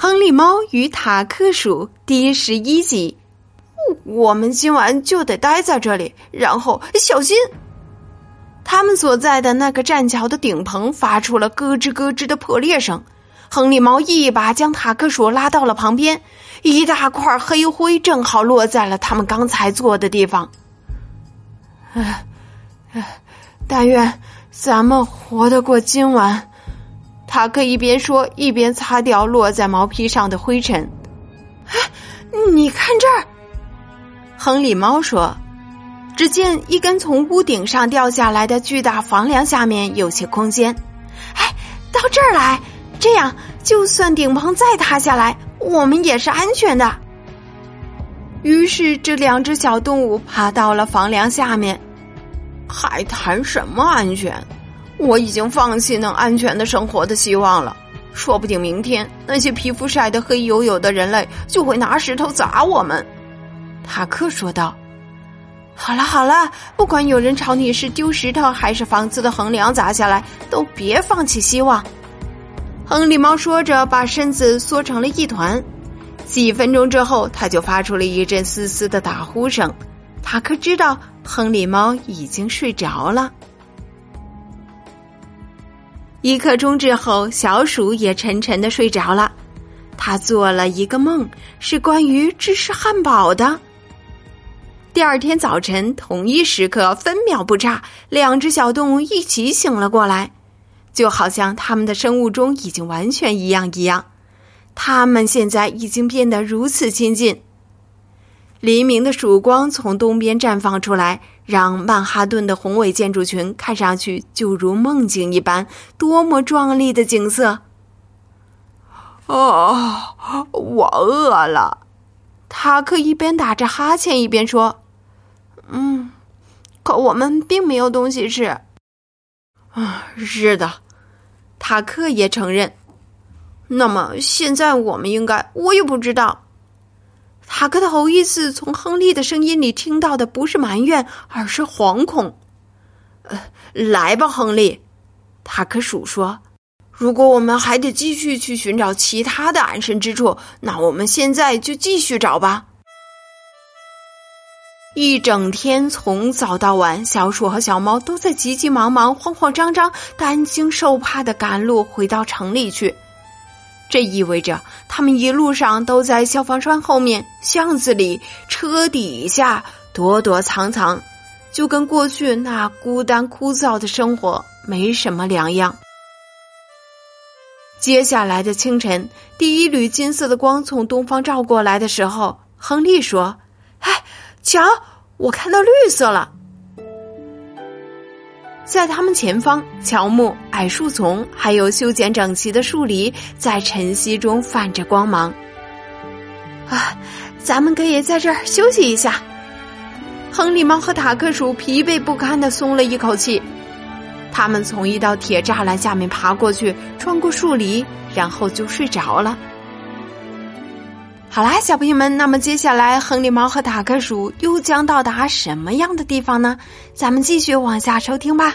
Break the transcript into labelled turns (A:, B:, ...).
A: 亨利猫与塔克鼠第十一集。
B: 我们今晚就得待在这里，然后小心。
A: 他们所在的那个栈桥的顶棚发出了咯吱咯吱的破裂声。亨利猫一把将塔克鼠拉到了旁边，一大块黑灰正好落在了他们刚才坐的地方。
B: 唉，唉，但愿咱们活得过今晚。塔克一边说，一边擦掉落在毛皮上的灰尘。
A: 哎，你看这儿。亨利猫说：“只见一根从屋顶上掉下来的巨大房梁下面有些空间，哎，到这儿来，这样就算顶棚再塌下来，我们也是安全的。”于是，这两只小动物爬到了房梁下面。
B: 还谈什么安全？我已经放弃能安全的生活的希望了。说不定明天那些皮肤晒得黑黝黝的人类就会拿石头砸我们。
A: 塔克说道：“好了好了，不管有人朝你是丢石头还是房子的横梁砸下来，都别放弃希望。”亨利猫说着，把身子缩成了一团。几分钟之后，他就发出了一阵嘶嘶的打呼声。塔克知道亨利猫已经睡着了。一刻钟之后，小鼠也沉沉的睡着了。他做了一个梦，是关于芝士汉堡的。第二天早晨，同一时刻，分秒不差，两只小动物一起醒了过来，就好像他们的生物钟已经完全一样一样。他们现在已经变得如此亲近。黎明的曙光从东边绽放出来，让曼哈顿的宏伟建筑群看上去就如梦境一般，多么壮丽的景色！
B: 哦，我饿了。
A: 塔克一边打着哈欠一边说。
B: 嗯，可我们并没有东西吃。
A: 啊，是的，塔克也承认。
B: 那么现在我们应该……我也不知道。
A: 塔克头一次从亨利的声音里听到的不是埋怨，而是惶恐。
B: 呃，来吧，亨利，塔克鼠说：“如果我们还得继续去寻找其他的安身之处，那我们现在就继续找吧。”
A: 一整天，从早到晚，小鼠和小猫都在急急忙忙、慌慌张张、担惊受怕的赶路回到城里去。这意味着他们一路上都在消防栓后面、巷子里、车底下躲躲藏藏，就跟过去那孤单枯燥的生活没什么两样。接下来的清晨，第一缕金色的光从东方照过来的时候，亨利说：“哎。”瞧，我看到绿色了。在他们前方，乔木、矮树丛还有修剪整齐的树篱在晨曦中泛着光芒。啊，咱们可以在这儿休息一下。亨利猫和塔克鼠疲惫不堪的松了一口气。他们从一道铁栅栏下面爬过去，穿过树篱，然后就睡着了。好啦，小朋友们，那么接下来，亨利猫和塔克鼠又将到达什么样的地方呢？咱们继续往下收听吧。